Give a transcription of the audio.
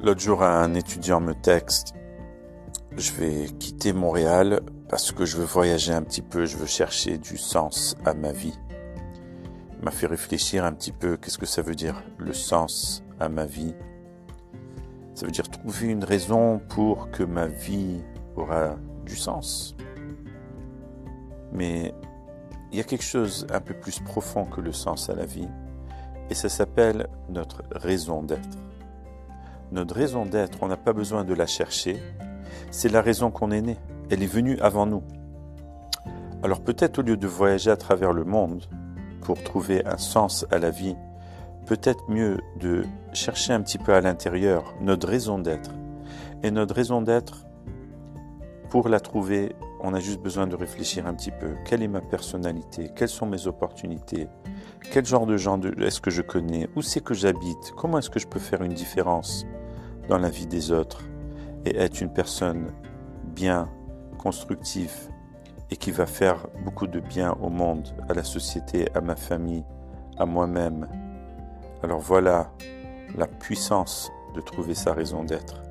L'autre jour, un étudiant me texte, je vais quitter Montréal parce que je veux voyager un petit peu, je veux chercher du sens à ma vie. Il m'a fait réfléchir un petit peu, qu'est-ce que ça veut dire, le sens à ma vie? Ça veut dire trouver une raison pour que ma vie aura du sens. Mais il y a quelque chose un peu plus profond que le sens à la vie, et ça s'appelle notre raison d'être. Notre raison d'être, on n'a pas besoin de la chercher. C'est la raison qu'on est né. Elle est venue avant nous. Alors peut-être au lieu de voyager à travers le monde pour trouver un sens à la vie, peut-être mieux de chercher un petit peu à l'intérieur notre raison d'être. Et notre raison d'être, pour la trouver, on a juste besoin de réfléchir un petit peu. Quelle est ma personnalité? Quelles sont mes opportunités? Quel genre de gens est-ce que je connais? Où c'est que j'habite? Comment est-ce que je peux faire une différence? Dans la vie des autres et être une personne bien, constructive et qui va faire beaucoup de bien au monde, à la société, à ma famille, à moi-même. Alors voilà la puissance de trouver sa raison d'être.